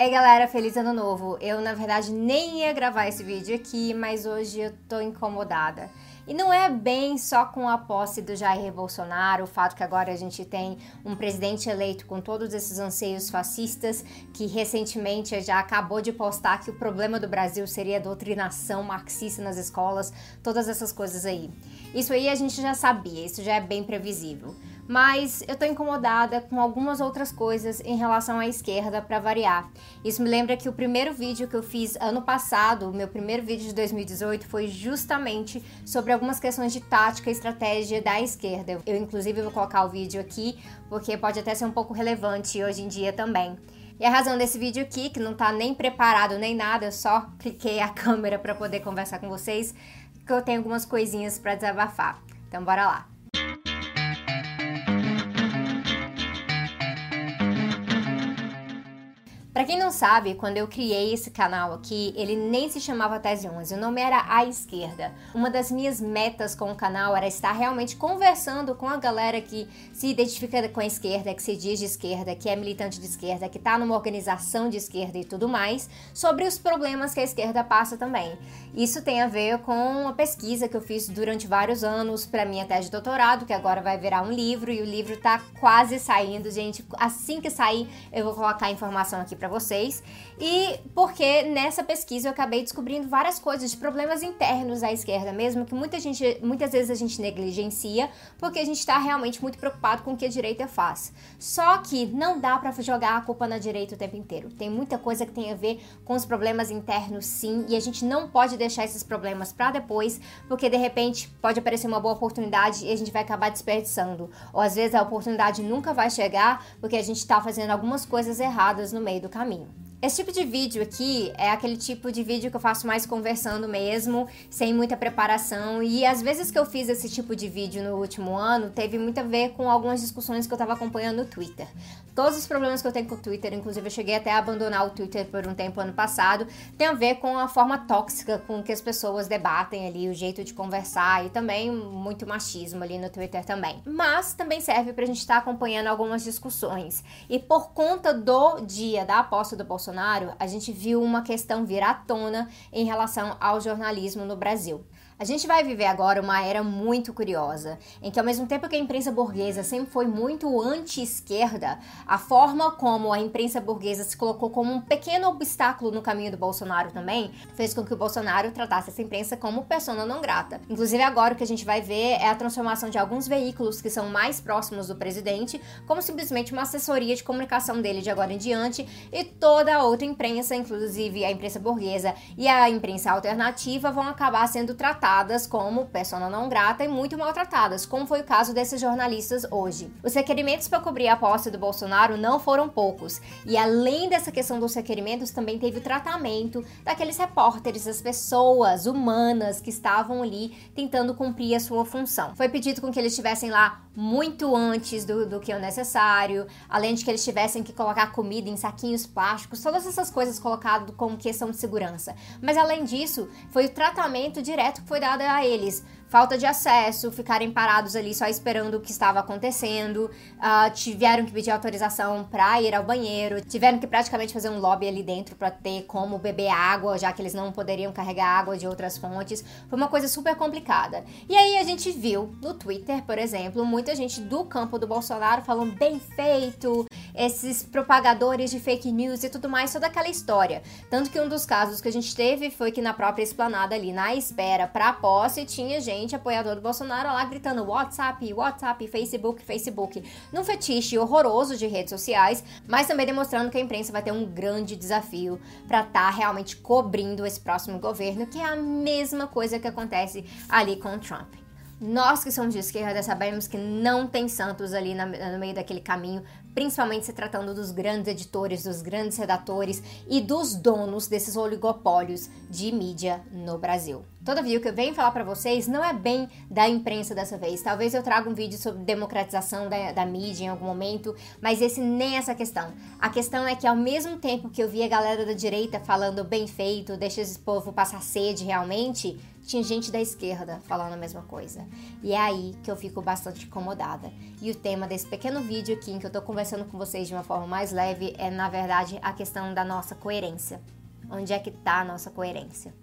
Ei galera, feliz ano novo! Eu na verdade nem ia gravar esse vídeo aqui, mas hoje eu tô incomodada. E não é bem só com a posse do Jair Bolsonaro, o fato que agora a gente tem um presidente eleito com todos esses anseios fascistas, que recentemente já acabou de postar que o problema do Brasil seria a doutrinação marxista nas escolas, todas essas coisas aí. Isso aí a gente já sabia, isso já é bem previsível mas eu tô incomodada com algumas outras coisas em relação à esquerda para variar. Isso me lembra que o primeiro vídeo que eu fiz ano passado, o meu primeiro vídeo de 2018, foi justamente sobre algumas questões de tática e estratégia da esquerda. Eu inclusive vou colocar o vídeo aqui porque pode até ser um pouco relevante hoje em dia também. E a razão desse vídeo aqui, que não tá nem preparado nem nada, eu só cliquei a câmera para poder conversar com vocês, que eu tenho algumas coisinhas para desabafar. Então bora lá. Quem não sabe, quando eu criei esse canal aqui, ele nem se chamava Tese 11, o nome era A Esquerda. Uma das minhas metas com o canal era estar realmente conversando com a galera que se identifica com a esquerda, que se diz de esquerda, que é militante de esquerda, que está numa organização de esquerda e tudo mais, sobre os problemas que a esquerda passa também. Isso tem a ver com uma pesquisa que eu fiz durante vários anos para minha tese de doutorado, que agora vai virar um livro e o livro está quase saindo, gente. Assim que sair, eu vou colocar a informação aqui para para vocês. E porque nessa pesquisa eu acabei descobrindo várias coisas de problemas internos à esquerda mesmo, que muita gente, muitas vezes a gente negligencia, porque a gente está realmente muito preocupado com o que a direita faz. Só que não dá para jogar a culpa na direita o tempo inteiro. Tem muita coisa que tem a ver com os problemas internos, sim, e a gente não pode deixar esses problemas para depois, porque de repente pode aparecer uma boa oportunidade e a gente vai acabar desperdiçando. Ou às vezes a oportunidade nunca vai chegar porque a gente está fazendo algumas coisas erradas no meio do caminho. caminho. Esse tipo de vídeo aqui é aquele tipo de vídeo que eu faço mais conversando mesmo, sem muita preparação. E às vezes que eu fiz esse tipo de vídeo no último ano, teve muito a ver com algumas discussões que eu tava acompanhando no Twitter. Todos os problemas que eu tenho com o Twitter, inclusive eu cheguei até a abandonar o Twitter por um tempo ano passado, tem a ver com a forma tóxica com que as pessoas debatem ali, o jeito de conversar e também muito machismo ali no Twitter também. Mas também serve pra gente estar tá acompanhando algumas discussões. E por conta do dia da aposta do Bolsonaro, Bolsonaro, a gente viu uma questão vir à tona em relação ao jornalismo no Brasil. A gente vai viver agora uma era muito curiosa, em que ao mesmo tempo que a imprensa burguesa sempre foi muito anti-esquerda, a forma como a imprensa burguesa se colocou como um pequeno obstáculo no caminho do Bolsonaro também, fez com que o Bolsonaro tratasse essa imprensa como persona não grata. Inclusive agora o que a gente vai ver é a transformação de alguns veículos que são mais próximos do presidente, como simplesmente uma assessoria de comunicação dele de agora em diante, e toda a outra imprensa, inclusive a imprensa burguesa e a imprensa alternativa, vão acabar sendo tratadas tratadas como persona não grata e muito maltratadas, como foi o caso desses jornalistas hoje. Os requerimentos para cobrir a posse do Bolsonaro não foram poucos, e além dessa questão dos requerimentos, também teve o tratamento daqueles repórteres, as pessoas humanas que estavam ali tentando cumprir a sua função. Foi pedido com que eles estivessem lá muito antes do, do que o necessário, além de que eles tivessem que colocar comida em saquinhos plásticos, todas essas coisas colocadas como questão de segurança. Mas além disso, foi o tratamento direto que foi dado a eles falta de acesso, ficarem parados ali só esperando o que estava acontecendo, uh, tiveram que pedir autorização para ir ao banheiro, tiveram que praticamente fazer um lobby ali dentro para ter como beber água, já que eles não poderiam carregar água de outras fontes. Foi uma coisa super complicada. E aí a gente viu no Twitter, por exemplo, muita gente do campo do Bolsonaro falando bem feito, esses propagadores de fake news e tudo mais, toda aquela história. Tanto que um dos casos que a gente teve foi que na própria esplanada ali, na espera para posse, tinha gente apoiador do Bolsonaro lá gritando WhatsApp, WhatsApp, Facebook, Facebook, num fetiche horroroso de redes sociais, mas também demonstrando que a imprensa vai ter um grande desafio para estar tá realmente cobrindo esse próximo governo, que é a mesma coisa que acontece ali com o Trump. Nós que somos de esquerda sabemos que não tem santos ali no meio daquele caminho, principalmente se tratando dos grandes editores, dos grandes redatores e dos donos desses oligopólios de mídia no Brasil. Todavia, o que eu venho falar para vocês não é bem da imprensa dessa vez. Talvez eu traga um vídeo sobre democratização da, da mídia em algum momento, mas esse nem é essa questão. A questão é que ao mesmo tempo que eu vi a galera da direita falando bem feito, deixa esse povo passar sede realmente, tinha gente da esquerda falando a mesma coisa. E é aí que eu fico bastante incomodada. E o tema desse pequeno vídeo aqui, em que eu tô conversando com vocês de uma forma mais leve, é na verdade a questão da nossa coerência. Onde é que tá a nossa coerência?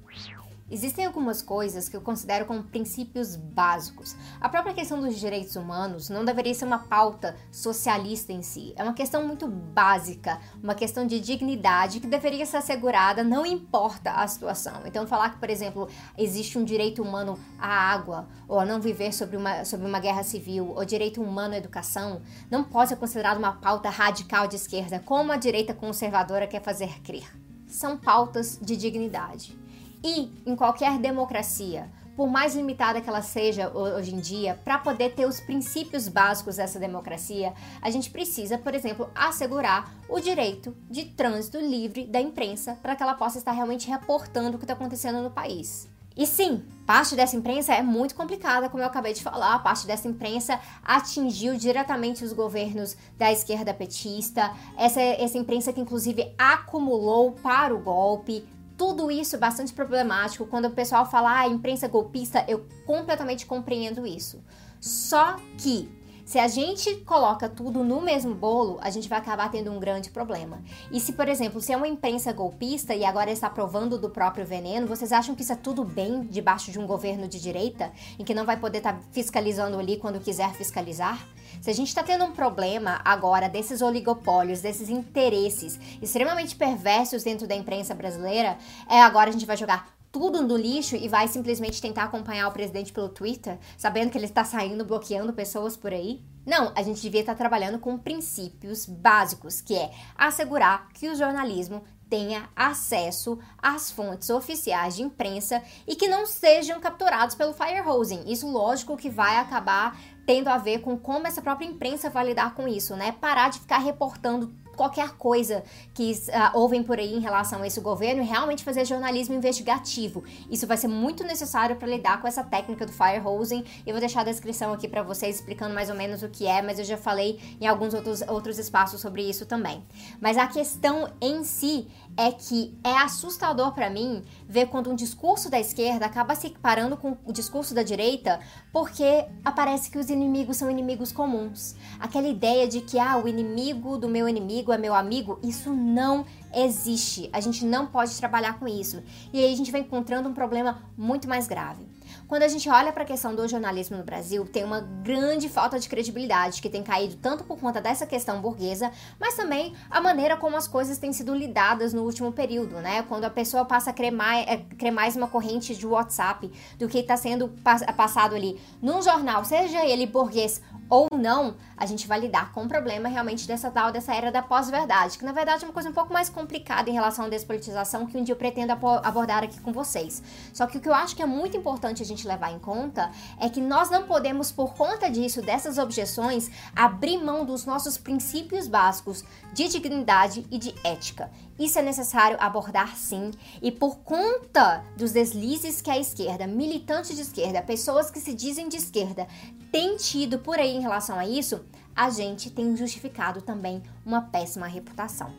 Existem algumas coisas que eu considero como princípios básicos. A própria questão dos direitos humanos não deveria ser uma pauta socialista em si. É uma questão muito básica, uma questão de dignidade que deveria ser assegurada, não importa a situação. Então, falar que, por exemplo, existe um direito humano à água, ou a não viver sobre uma, sobre uma guerra civil, ou direito humano à educação, não pode ser considerado uma pauta radical de esquerda, como a direita conservadora quer fazer crer. São pautas de dignidade. E em qualquer democracia, por mais limitada que ela seja hoje em dia, para poder ter os princípios básicos dessa democracia, a gente precisa, por exemplo, assegurar o direito de trânsito livre da imprensa para que ela possa estar realmente reportando o que está acontecendo no país. E sim, parte dessa imprensa é muito complicada, como eu acabei de falar. Parte dessa imprensa atingiu diretamente os governos da esquerda petista. Essa, essa imprensa que, inclusive, acumulou para o golpe tudo isso é bastante problemático. Quando o pessoal fala, ah, imprensa golpista, eu completamente compreendo isso. Só que se a gente coloca tudo no mesmo bolo, a gente vai acabar tendo um grande problema. E se, por exemplo, se é uma imprensa golpista e agora está provando do próprio veneno, vocês acham que isso é tudo bem debaixo de um governo de direita, em que não vai poder estar tá fiscalizando ali quando quiser fiscalizar? Se a gente está tendo um problema agora desses oligopólios, desses interesses extremamente perversos dentro da imprensa brasileira, é agora a gente vai jogar tudo no lixo e vai simplesmente tentar acompanhar o presidente pelo Twitter, sabendo que ele está saindo bloqueando pessoas por aí? Não, a gente devia estar trabalhando com princípios básicos, que é assegurar que o jornalismo tenha acesso às fontes oficiais de imprensa e que não sejam capturados pelo firehosing. Isso, lógico, que vai acabar tendo a ver com como essa própria imprensa vai lidar com isso, né? Parar de ficar reportando qualquer coisa que uh, ouvem por aí em relação a esse governo e realmente fazer jornalismo investigativo. Isso vai ser muito necessário para lidar com essa técnica do firehosing. Eu vou deixar a descrição aqui para vocês explicando mais ou menos o que é, mas eu já falei em alguns outros, outros espaços sobre isso também. Mas a questão em si é que é assustador para mim ver quando um discurso da esquerda acaba se equiparando com o discurso da direita, porque aparece que os inimigos são inimigos comuns. Aquela ideia de que ah, o inimigo do meu inimigo é meu amigo, isso não existe. A gente não pode trabalhar com isso. E aí a gente vai encontrando um problema muito mais grave. Quando a gente olha para a questão do jornalismo no Brasil, tem uma grande falta de credibilidade que tem caído tanto por conta dessa questão burguesa, mas também a maneira como as coisas têm sido lidadas no último período, né? Quando a pessoa passa a crer mais, é, crer mais uma corrente de WhatsApp do que está sendo passado ali num jornal, seja ele burguês ou não, a gente vai lidar com o problema realmente dessa tal, dessa era da pós-verdade, que na verdade é uma coisa um pouco mais complicada em relação à despolitização que um dia eu pretendo abordar aqui com vocês. Só que o que eu acho que é muito importante a gente levar em conta é que nós não podemos, por conta disso, dessas objeções, abrir mão dos nossos princípios básicos de dignidade e de ética. Isso é necessário abordar sim, e por conta dos deslizes que a esquerda, militantes de esquerda, pessoas que se dizem de esquerda, têm tido por aí em relação a isso, a gente tem justificado também uma péssima reputação.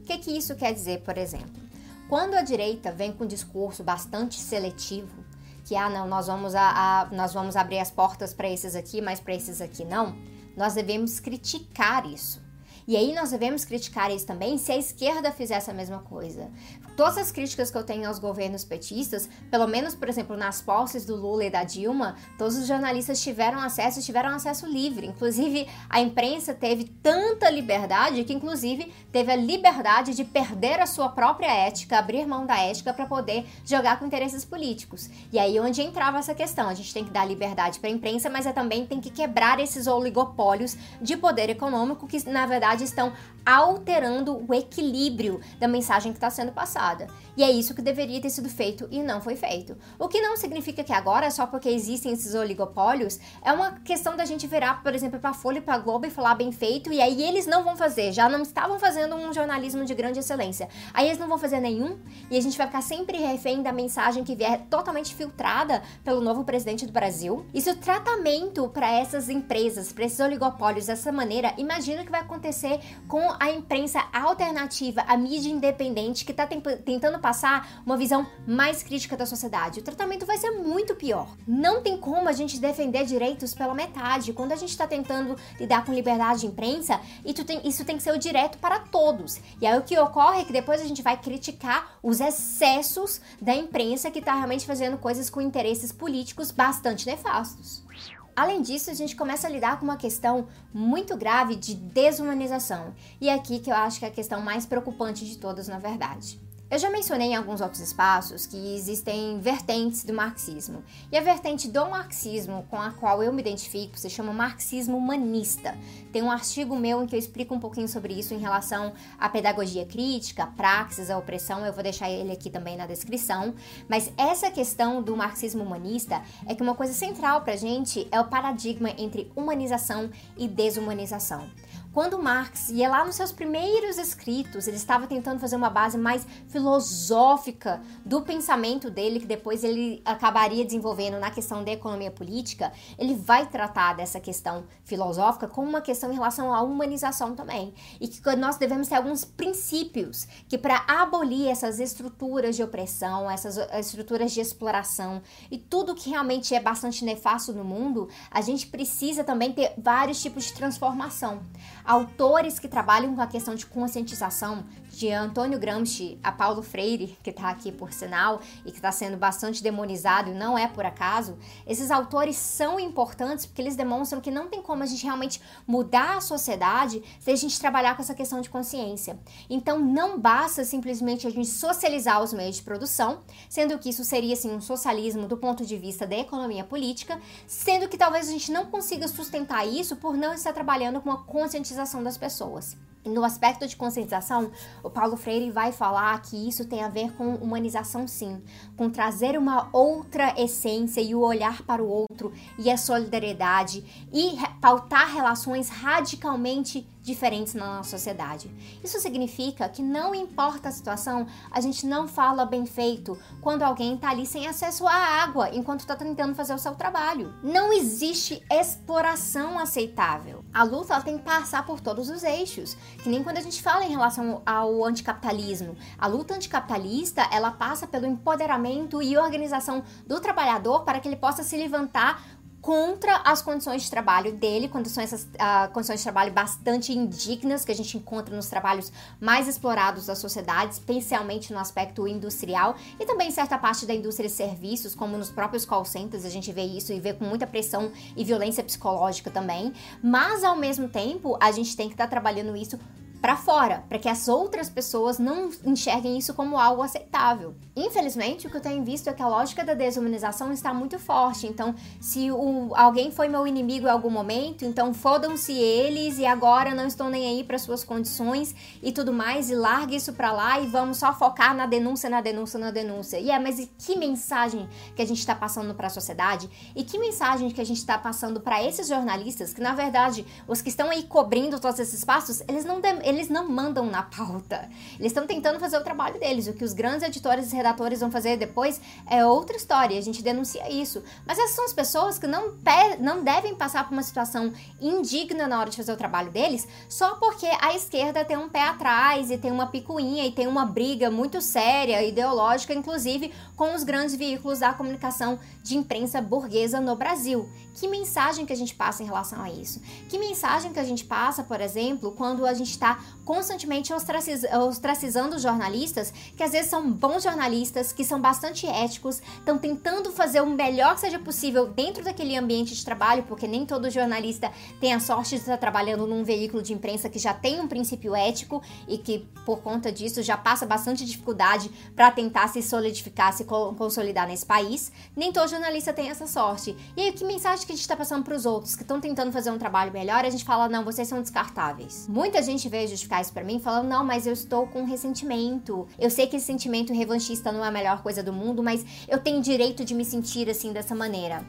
O que, que isso quer dizer, por exemplo? Quando a direita vem com um discurso bastante seletivo, que ah não, nós vamos, a, a nós vamos abrir as portas para esses aqui, mas para esses aqui não, nós devemos criticar isso. E aí nós devemos criticar isso também se a esquerda fizesse a mesma coisa. Todas as críticas que eu tenho aos governos petistas, pelo menos, por exemplo, nas posses do Lula e da Dilma, todos os jornalistas tiveram acesso, tiveram acesso livre. Inclusive, a imprensa teve tanta liberdade que, inclusive, teve a liberdade de perder a sua própria ética, abrir mão da ética para poder jogar com interesses políticos. E aí onde entrava essa questão, a gente tem que dar liberdade para a imprensa, mas é também tem que quebrar esses oligopólios de poder econômico que, na verdade, verdade, estão alterando o equilíbrio da mensagem que está sendo passada. E é isso que deveria ter sido feito e não foi feito. O que não significa que agora, só porque existem esses oligopólios, é uma questão da gente virar, por exemplo, para a Folha e para a Globo e falar bem feito, e aí eles não vão fazer, já não estavam fazendo um jornalismo de grande excelência. Aí eles não vão fazer nenhum, e a gente vai ficar sempre refém da mensagem que vier totalmente filtrada pelo novo presidente do Brasil. E se o tratamento para essas empresas, para esses oligopólios dessa maneira, imagina o que vai acontecer com a imprensa alternativa, a mídia independente que está tentando passar uma visão mais crítica da sociedade. O tratamento vai ser muito pior. Não tem como a gente defender direitos pela metade. Quando a gente está tentando lidar com liberdade de imprensa, isso tem, isso tem que ser o direto para todos. E aí o que ocorre é que depois a gente vai criticar os excessos da imprensa que está realmente fazendo coisas com interesses políticos bastante nefastos. Além disso, a gente começa a lidar com uma questão muito grave de desumanização. E é aqui que eu acho que é a questão mais preocupante de todas, na verdade. Eu já mencionei em alguns outros espaços que existem vertentes do marxismo. E a vertente do marxismo com a qual eu me identifico se chama marxismo humanista. Tem um artigo meu em que eu explico um pouquinho sobre isso em relação à pedagogia crítica, praxis, a opressão. Eu vou deixar ele aqui também na descrição. Mas essa questão do marxismo humanista é que uma coisa central pra gente é o paradigma entre humanização e desumanização. Quando Marx ia lá nos seus primeiros escritos, ele estava tentando fazer uma base mais filosófica do pensamento dele, que depois ele acabaria desenvolvendo na questão da economia política. Ele vai tratar dessa questão filosófica como uma questão em relação à humanização também. E que nós devemos ter alguns princípios que, para abolir essas estruturas de opressão, essas estruturas de exploração e tudo que realmente é bastante nefasto no mundo, a gente precisa também ter vários tipos de transformação autores que trabalham com a questão de conscientização, de Antônio Gramsci a Paulo Freire, que está aqui por sinal e que está sendo bastante demonizado e não é por acaso, esses autores são importantes porque eles demonstram que não tem como a gente realmente mudar a sociedade se a gente trabalhar com essa questão de consciência. Então não basta simplesmente a gente socializar os meios de produção, sendo que isso seria assim um socialismo do ponto de vista da economia política, sendo que talvez a gente não consiga sustentar isso por não estar trabalhando com a conscientização das pessoas. No aspecto de conscientização, o Paulo Freire vai falar que isso tem a ver com humanização, sim, com trazer uma outra essência e o olhar para o outro e a solidariedade e pautar relações radicalmente diferentes na nossa sociedade. Isso significa que não importa a situação, a gente não fala bem feito quando alguém está ali sem acesso à água enquanto está tentando fazer o seu trabalho. Não existe exploração aceitável. A luta tem que passar por todos os eixos, que nem quando a gente fala em relação ao anticapitalismo. A luta anticapitalista, ela passa pelo empoderamento e organização do trabalhador para que ele possa se levantar contra as condições de trabalho dele, quando são essas uh, condições de trabalho bastante indignas que a gente encontra nos trabalhos mais explorados da sociedade, especialmente no aspecto industrial e também em certa parte da indústria de serviços, como nos próprios call centers, a gente vê isso e vê com muita pressão e violência psicológica também. Mas ao mesmo tempo, a gente tem que estar tá trabalhando isso para fora, para que as outras pessoas não enxerguem isso como algo aceitável. Infelizmente, o que eu tenho visto é que a lógica da desumanização está muito forte. Então, se o, alguém foi meu inimigo em algum momento, então fodam-se eles e agora não estou nem aí para suas condições e tudo mais, e largue isso para lá e vamos só focar na denúncia, na denúncia, na denúncia. E é, mas e que mensagem que a gente está passando para a sociedade? E que mensagem que a gente está passando para esses jornalistas que, na verdade, os que estão aí cobrindo todos esses espaços, eles não eles não mandam na pauta. Eles estão tentando fazer o trabalho deles. O que os grandes editores e redatores vão fazer depois é outra história. A gente denuncia isso. Mas essas são as pessoas que não, não devem passar por uma situação indigna na hora de fazer o trabalho deles só porque a esquerda tem um pé atrás e tem uma picuinha e tem uma briga muito séria, ideológica, inclusive, com os grandes veículos da comunicação de imprensa burguesa no Brasil. Que mensagem que a gente passa em relação a isso? Que mensagem que a gente passa, por exemplo, quando a gente está constantemente ostraciz ostracizando jornalistas que às vezes são bons jornalistas, que são bastante éticos, estão tentando fazer o melhor que seja possível dentro daquele ambiente de trabalho, porque nem todo jornalista tem a sorte de estar trabalhando num veículo de imprensa que já tem um princípio ético e que por conta disso já passa bastante dificuldade para tentar se solidificar, se consolidar nesse país. Nem todo jornalista tem essa sorte. E aí, que mensagem que a gente está passando para os outros que estão tentando fazer um trabalho melhor? A gente fala, não, vocês são descartáveis. Muita gente veio justificar isso para mim falando, não, mas eu estou com ressentimento. Eu sei que esse sentimento revanchista não é a melhor coisa do mundo, mas eu tenho direito de me sentir assim dessa maneira.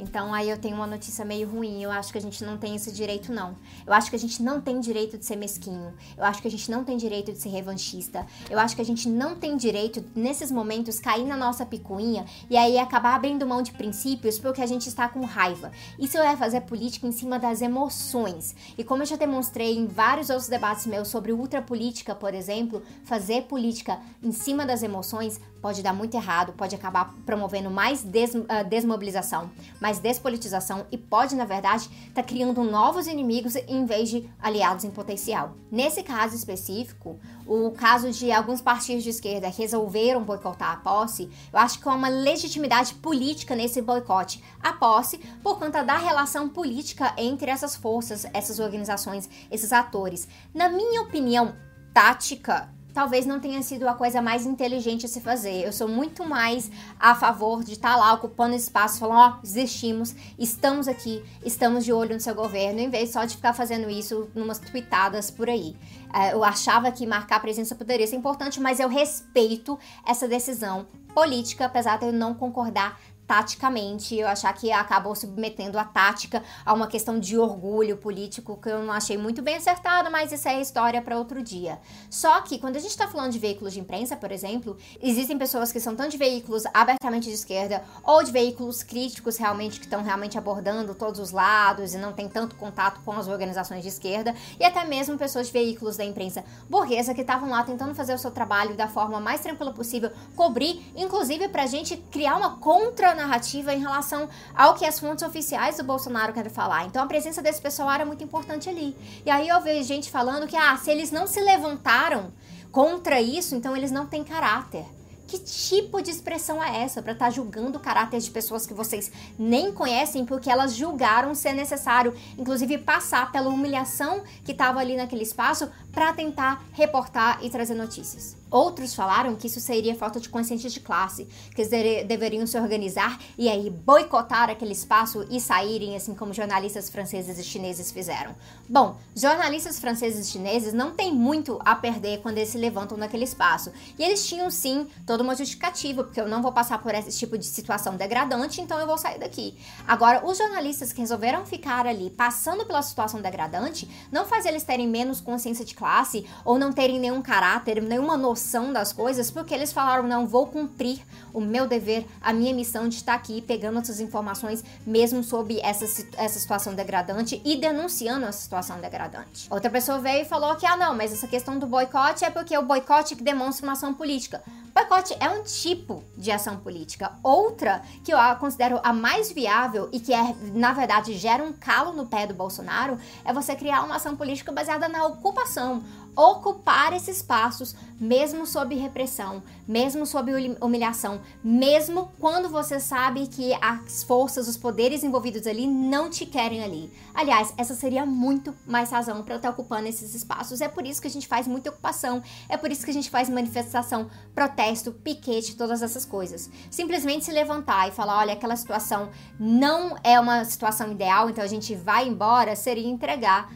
Então aí eu tenho uma notícia meio ruim. Eu acho que a gente não tem esse direito, não. Eu acho que a gente não tem direito de ser mesquinho. Eu acho que a gente não tem direito de ser revanchista. Eu acho que a gente não tem direito, nesses momentos, cair na nossa picuinha e aí acabar abrindo mão de princípios porque a gente está com raiva. Isso é fazer política em cima das emoções. E como eu já demonstrei em vários outros debates meus sobre ultrapolítica, por exemplo, fazer política em cima das emoções pode dar muito errado, pode acabar promovendo mais des, uh, desmobilização, mais despolitização e pode, na verdade, estar tá criando novos inimigos em vez de aliados em potencial. Nesse caso específico, o caso de alguns partidos de esquerda resolveram boicotar a posse, eu acho que há uma legitimidade política nesse boicote à posse por conta da relação política entre essas forças, essas organizações, esses atores. Na minha opinião, tática talvez não tenha sido a coisa mais inteligente a se fazer. Eu sou muito mais a favor de estar tá lá ocupando espaço, falando, ó, oh, desistimos, estamos aqui, estamos de olho no seu governo, em vez só de ficar fazendo isso numas tweetadas por aí. É, eu achava que marcar presença poderia ser importante, mas eu respeito essa decisão política, apesar de eu não concordar taticamente, eu achar que acabou submetendo a tática a uma questão de orgulho político que eu não achei muito bem acertado, mas isso é história para outro dia. Só que quando a gente está falando de veículos de imprensa, por exemplo, existem pessoas que são tanto de veículos abertamente de esquerda ou de veículos críticos realmente que estão realmente abordando todos os lados e não tem tanto contato com as organizações de esquerda e até mesmo pessoas de veículos da imprensa burguesa que estavam lá tentando fazer o seu trabalho da forma mais tranquila possível, cobrir, inclusive para a gente criar uma contra narrativa em relação ao que as fontes oficiais do Bolsonaro querem falar. Então a presença desse pessoal era muito importante ali. E aí eu vejo gente falando que, ah, se eles não se levantaram contra isso, então eles não têm caráter. Que tipo de expressão é essa para estar tá julgando o caráter de pessoas que vocês nem conhecem porque elas julgaram ser necessário, inclusive passar pela humilhação que estava ali naquele espaço para tentar reportar e trazer notícias? Outros falaram que isso seria falta de consciência de classe, que eles deveriam se organizar e aí boicotar aquele espaço e saírem, assim como jornalistas franceses e chineses fizeram. Bom, jornalistas franceses e chineses não têm muito a perder quando eles se levantam naquele espaço. E eles tinham sim toda uma justificativa, porque eu não vou passar por esse tipo de situação degradante, então eu vou sair daqui. Agora, os jornalistas que resolveram ficar ali passando pela situação degradante, não faz eles terem menos consciência de classe ou não terem nenhum caráter, nenhuma noção noção das coisas porque eles falaram: não, vou cumprir o meu dever, a minha missão de estar aqui pegando essas informações, mesmo sobre essa, essa situação degradante e denunciando essa situação degradante. Outra pessoa veio e falou que, ah, não, mas essa questão do boicote é porque o boicote que demonstra uma ação política. Boicote é um tipo de ação política. Outra que eu considero a mais viável e que é, na verdade, gera um calo no pé do Bolsonaro é você criar uma ação política baseada na ocupação ocupar esses espaços, mesmo sob repressão, mesmo sob humilhação, mesmo quando você sabe que as forças, os poderes envolvidos ali não te querem ali. Aliás, essa seria muito mais razão para estar ocupando esses espaços. É por isso que a gente faz muita ocupação, é por isso que a gente faz manifestação, protesto, piquete, todas essas coisas. Simplesmente se levantar e falar: olha, aquela situação não é uma situação ideal, então a gente vai embora, seria entregar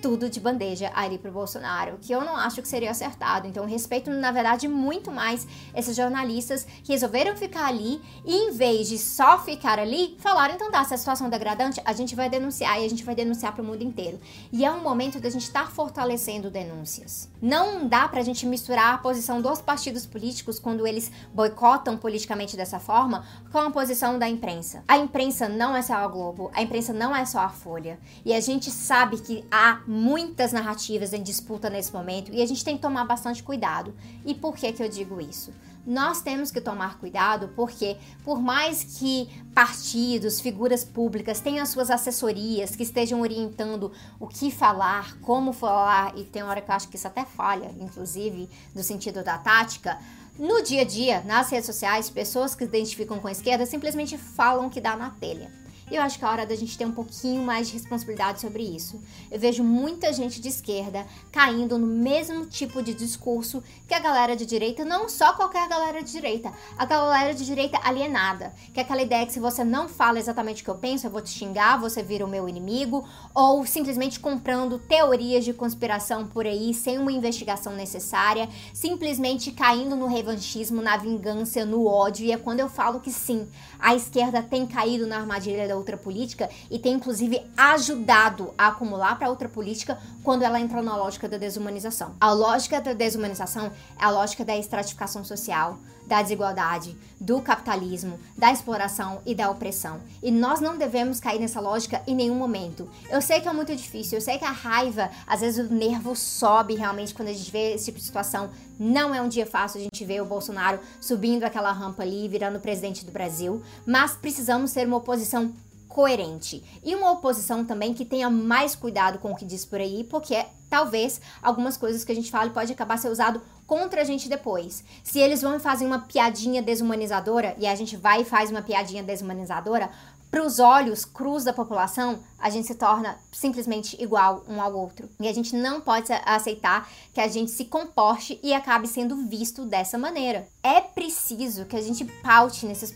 tudo de bandeja ali pro Bolsonaro, que eu não acho que seria acertado. Então, respeito, na verdade, muito mais esses jornalistas que resolveram ficar ali e, em vez de só ficar ali, falaram: então tá, se a situação é degradante, a gente vai denunciar e a gente vai denunciar pro mundo inteiro. E é um momento da gente estar tá fortalecendo denúncias. Não dá pra gente misturar a posição dos partidos políticos quando eles boicotam politicamente dessa forma com a posição da imprensa. A imprensa não é só a Globo, a imprensa não é só a Folha. E a gente sabe que há muitas narrativas em disputa nesse momento e a gente tem que tomar bastante cuidado. E por que que eu digo isso? nós temos que tomar cuidado porque, por mais que partidos, figuras públicas tenham as suas assessorias que estejam orientando o que falar, como falar, e tem hora que eu acho que isso até falha, inclusive, no sentido da tática, no dia a dia, nas redes sociais, pessoas que se identificam com a esquerda simplesmente falam que dá na telha. E eu acho que é hora da gente ter um pouquinho mais de responsabilidade sobre isso. Eu vejo muita gente de esquerda caindo no mesmo tipo de discurso que a galera de direita, não só qualquer galera de direita, a galera de direita alienada, que é aquela ideia que se você não fala exatamente o que eu penso, eu vou te xingar, você vira o meu inimigo, ou simplesmente comprando teorias de conspiração por aí sem uma investigação necessária, simplesmente caindo no revanchismo, na vingança, no ódio. E é quando eu falo que sim, a esquerda tem caído na armadilha da outra política e tem inclusive ajudado a acumular para outra política quando ela entra na lógica da desumanização. A lógica da desumanização é a lógica da estratificação social, da desigualdade, do capitalismo, da exploração e da opressão. E nós não devemos cair nessa lógica em nenhum momento. Eu sei que é muito difícil, eu sei que a raiva, às vezes o nervo sobe realmente quando a gente vê esse tipo de situação. Não é um dia fácil a gente ver o Bolsonaro subindo aquela rampa ali, virando presidente do Brasil, mas precisamos ser uma oposição coerente e uma oposição também que tenha mais cuidado com o que diz por aí, porque talvez algumas coisas que a gente fala pode acabar ser usado contra a gente depois. Se eles vão fazer uma piadinha desumanizadora e a gente vai e faz uma piadinha desumanizadora, para os olhos crus da população, a gente se torna simplesmente igual um ao outro. E a gente não pode aceitar que a gente se comporte e acabe sendo visto dessa maneira. É preciso que a gente paute nesses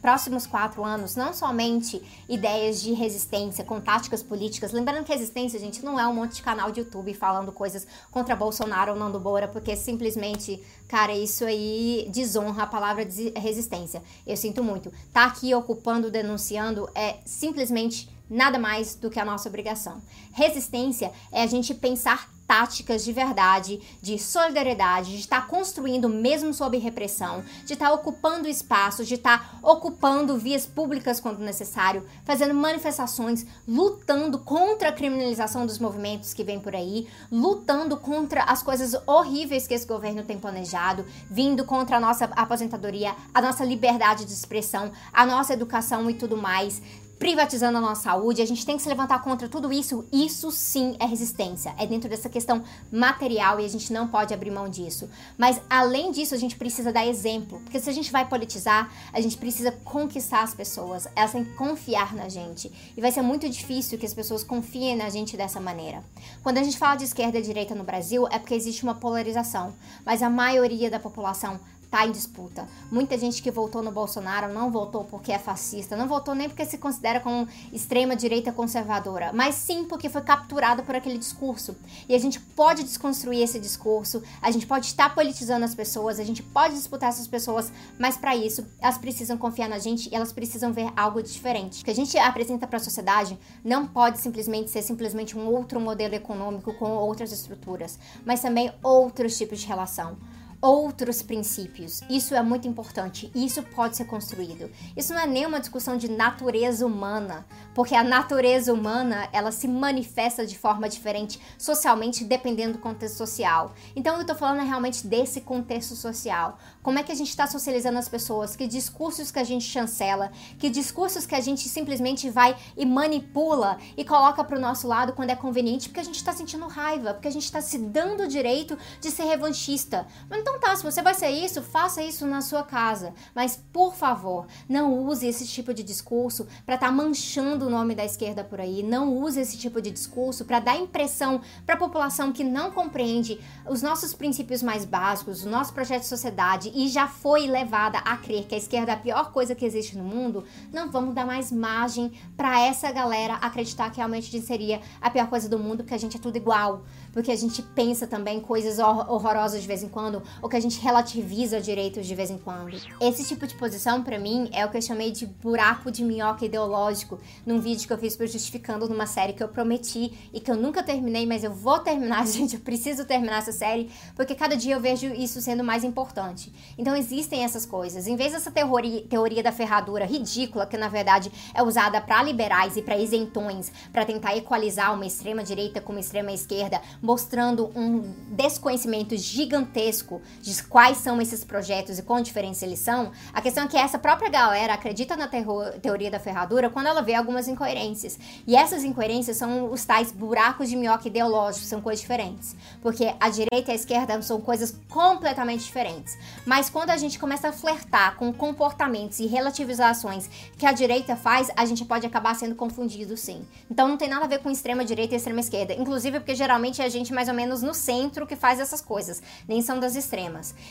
próximos quatro anos não somente ideias de resistência com táticas políticas. Lembrando que resistência, gente, não é um monte de canal de YouTube falando coisas contra Bolsonaro ou Nando Moura, porque simplesmente, cara, isso aí desonra a palavra resistência. Eu sinto muito. Tá aqui ocupando, denunciando é simplesmente nada mais do que a nossa obrigação. Resistência é a gente pensar táticas de verdade, de solidariedade, de estar construindo mesmo sob repressão, de estar ocupando espaços, de estar ocupando vias públicas quando necessário, fazendo manifestações, lutando contra a criminalização dos movimentos que vem por aí, lutando contra as coisas horríveis que esse governo tem planejado, vindo contra a nossa aposentadoria, a nossa liberdade de expressão, a nossa educação e tudo mais, privatizando a nossa saúde, a gente tem que se levantar contra tudo isso. Isso sim é resistência, é dentro dessa questão material e a gente não pode abrir mão disso. Mas além disso, a gente precisa dar exemplo, porque se a gente vai politizar, a gente precisa conquistar as pessoas, elas têm que confiar na gente. E vai ser muito difícil que as pessoas confiem na gente dessa maneira. Quando a gente fala de esquerda e direita no Brasil, é porque existe uma polarização, mas a maioria da população está em disputa. Muita gente que votou no Bolsonaro não votou porque é fascista, não votou nem porque se considera como extrema direita conservadora, mas sim porque foi capturada por aquele discurso. E a gente pode desconstruir esse discurso, a gente pode estar politizando as pessoas, a gente pode disputar essas pessoas, mas para isso elas precisam confiar na gente e elas precisam ver algo diferente. O que a gente apresenta para a sociedade não pode simplesmente ser simplesmente um outro modelo econômico com outras estruturas, mas também outros tipos de relação outros princípios. Isso é muito importante. Isso pode ser construído. Isso não é nem uma discussão de natureza humana, porque a natureza humana ela se manifesta de forma diferente socialmente dependendo do contexto social. Então eu estou falando realmente desse contexto social. Como é que a gente está socializando as pessoas? Que discursos que a gente chancela? Que discursos que a gente simplesmente vai e manipula e coloca para o nosso lado quando é conveniente? Porque a gente está sentindo raiva, porque a gente está se dando o direito de ser revanchista. Mas então então tá, se você vai ser isso, faça isso na sua casa. Mas, por favor, não use esse tipo de discurso para estar tá manchando o nome da esquerda por aí. Não use esse tipo de discurso para dar impressão para a população que não compreende os nossos princípios mais básicos, o nosso projeto de sociedade e já foi levada a crer que a esquerda é a pior coisa que existe no mundo. Não vamos dar mais margem para essa galera acreditar que realmente seria a pior coisa do mundo, porque a gente é tudo igual. Porque a gente pensa também coisas horrorosas de vez em quando ou que a gente relativiza direitos de vez em quando. Esse tipo de posição, para mim, é o que eu chamei de buraco de minhoca ideológico num vídeo que eu fiz justificando numa série que eu prometi e que eu nunca terminei, mas eu vou terminar, gente. Eu preciso terminar essa série porque cada dia eu vejo isso sendo mais importante. Então existem essas coisas. Em vez dessa teoria, teoria da ferradura ridícula, que na verdade é usada para liberais e para isentões, para tentar equalizar uma extrema direita com uma extrema esquerda, mostrando um desconhecimento gigantesco de quais são esses projetos e quão diferentes eles são, a questão é que essa própria galera acredita na teoria da ferradura quando ela vê algumas incoerências. E essas incoerências são os tais buracos de minhoca ideológicos, são coisas diferentes. Porque a direita e a esquerda são coisas completamente diferentes. Mas quando a gente começa a flertar com comportamentos e relativizações que a direita faz, a gente pode acabar sendo confundido sim. Então não tem nada a ver com extrema direita e extrema esquerda. Inclusive porque geralmente é a gente mais ou menos no centro que faz essas coisas, nem são das extremas.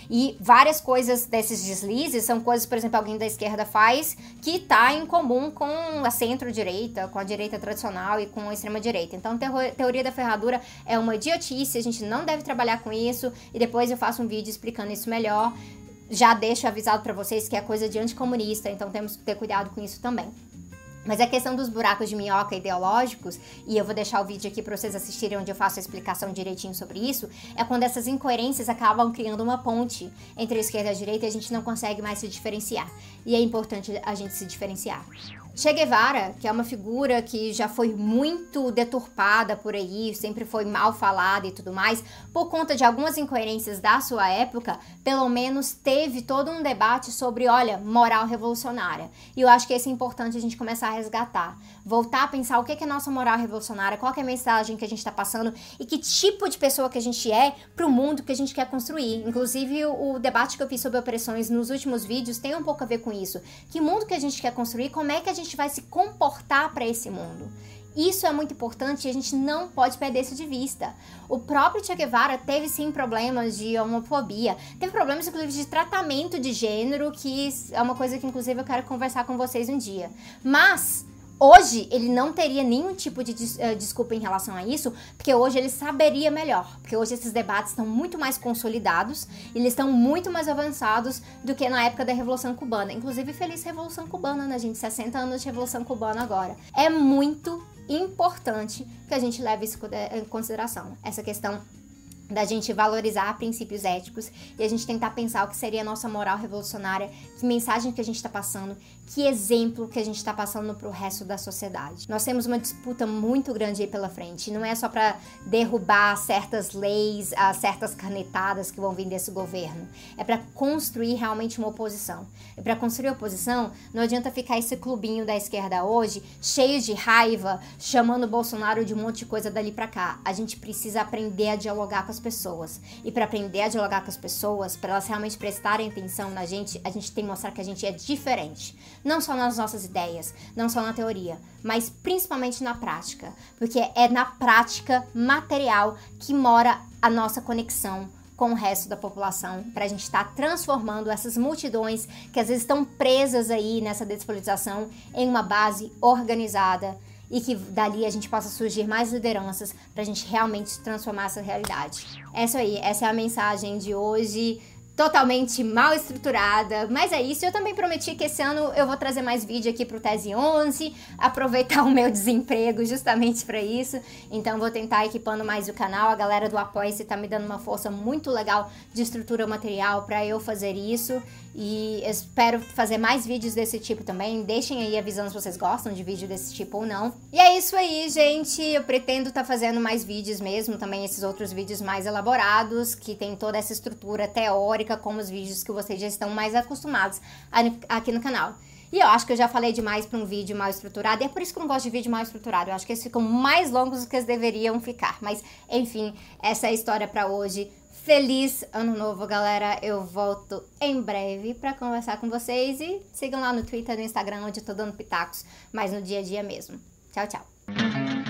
E várias coisas desses deslizes são coisas, por exemplo, alguém da esquerda faz que tá em comum com a centro-direita, com a direita tradicional e com a extrema-direita. Então, teoria da ferradura é uma idiotice, a gente não deve trabalhar com isso, e depois eu faço um vídeo explicando isso melhor. Já deixo avisado para vocês que é coisa de anticomunista, então temos que ter cuidado com isso também. Mas a questão dos buracos de minhoca ideológicos, e eu vou deixar o vídeo aqui para vocês assistirem onde eu faço a explicação direitinho sobre isso, é quando essas incoerências acabam criando uma ponte entre a esquerda e a direita e a gente não consegue mais se diferenciar. E é importante a gente se diferenciar. Che Guevara, que é uma figura que já foi muito deturpada por aí, sempre foi mal falada e tudo mais, por conta de algumas incoerências da sua época, pelo menos teve todo um debate sobre, olha, moral revolucionária. E eu acho que esse é importante a gente começar a resgatar. Voltar a pensar o que é nossa moral revolucionária, qual é a mensagem que a gente está passando e que tipo de pessoa que a gente é para o mundo que a gente quer construir. Inclusive, o, debate que eu fiz sobre opressões nos últimos vídeos tem um pouco a ver com isso. Que mundo que a gente quer construir, como é que a gente gente vai se comportar para esse mundo. Isso é muito importante e a gente não pode perder isso de vista. O próprio Che Guevara teve sim problemas de homofobia, teve problemas inclusive de tratamento de gênero, que é uma coisa que inclusive eu quero conversar com vocês um dia. Mas Hoje ele não teria nenhum tipo de des uh, desculpa em relação a isso, porque hoje ele saberia melhor. Porque hoje esses debates estão muito mais consolidados, eles estão muito mais avançados do que na época da Revolução Cubana. Inclusive, feliz Revolução Cubana, né, gente? 60 anos de Revolução Cubana agora. É muito importante que a gente leve isso em consideração. Essa questão da gente valorizar princípios éticos e a gente tentar pensar o que seria a nossa moral revolucionária, que mensagem que a gente está passando, que exemplo que a gente está passando para o resto da sociedade. Nós temos uma disputa muito grande aí pela frente. Não é só para derrubar certas leis, ah, certas canetadas que vão vir desse governo. É para construir realmente uma oposição. E para construir oposição, não adianta ficar esse clubinho da esquerda hoje cheio de raiva, chamando o Bolsonaro de um monte de coisa dali para cá. A gente precisa aprender a dialogar com as pessoas. E para aprender a dialogar com as pessoas, para elas realmente prestarem atenção na gente, a gente tem que mostrar que a gente é diferente. Não só nas nossas ideias, não só na teoria, mas principalmente na prática. Porque é na prática material que mora a nossa conexão com o resto da população, para a gente estar tá transformando essas multidões que às vezes estão presas aí nessa despolitização em uma base organizada e que dali a gente possa surgir mais lideranças para a gente realmente transformar essa realidade. Essa aí, essa é a mensagem de hoje totalmente mal estruturada, mas é isso. Eu também prometi que esse ano eu vou trazer mais vídeo aqui pro Tese 11, aproveitar o meu desemprego justamente para isso. Então vou tentar equipando mais o canal. A galera do Apoia-se tá me dando uma força muito legal de estrutura material para eu fazer isso. E espero fazer mais vídeos desse tipo também. Deixem aí avisando se vocês gostam de vídeo desse tipo ou não. E é isso aí, gente. Eu pretendo estar tá fazendo mais vídeos mesmo, também esses outros vídeos mais elaborados, que tem toda essa estrutura teórica, como os vídeos que vocês já estão mais acostumados aqui no canal. E eu acho que eu já falei demais para um vídeo mal estruturado, e é por isso que eu não gosto de vídeo mal estruturado. Eu acho que eles ficam mais longos do que eles deveriam ficar. Mas, enfim, essa é a história para hoje. Feliz ano novo, galera. Eu volto em breve para conversar com vocês e sigam lá no Twitter, no Instagram, onde eu tô dando pitacos, mas no dia a dia mesmo. Tchau, tchau.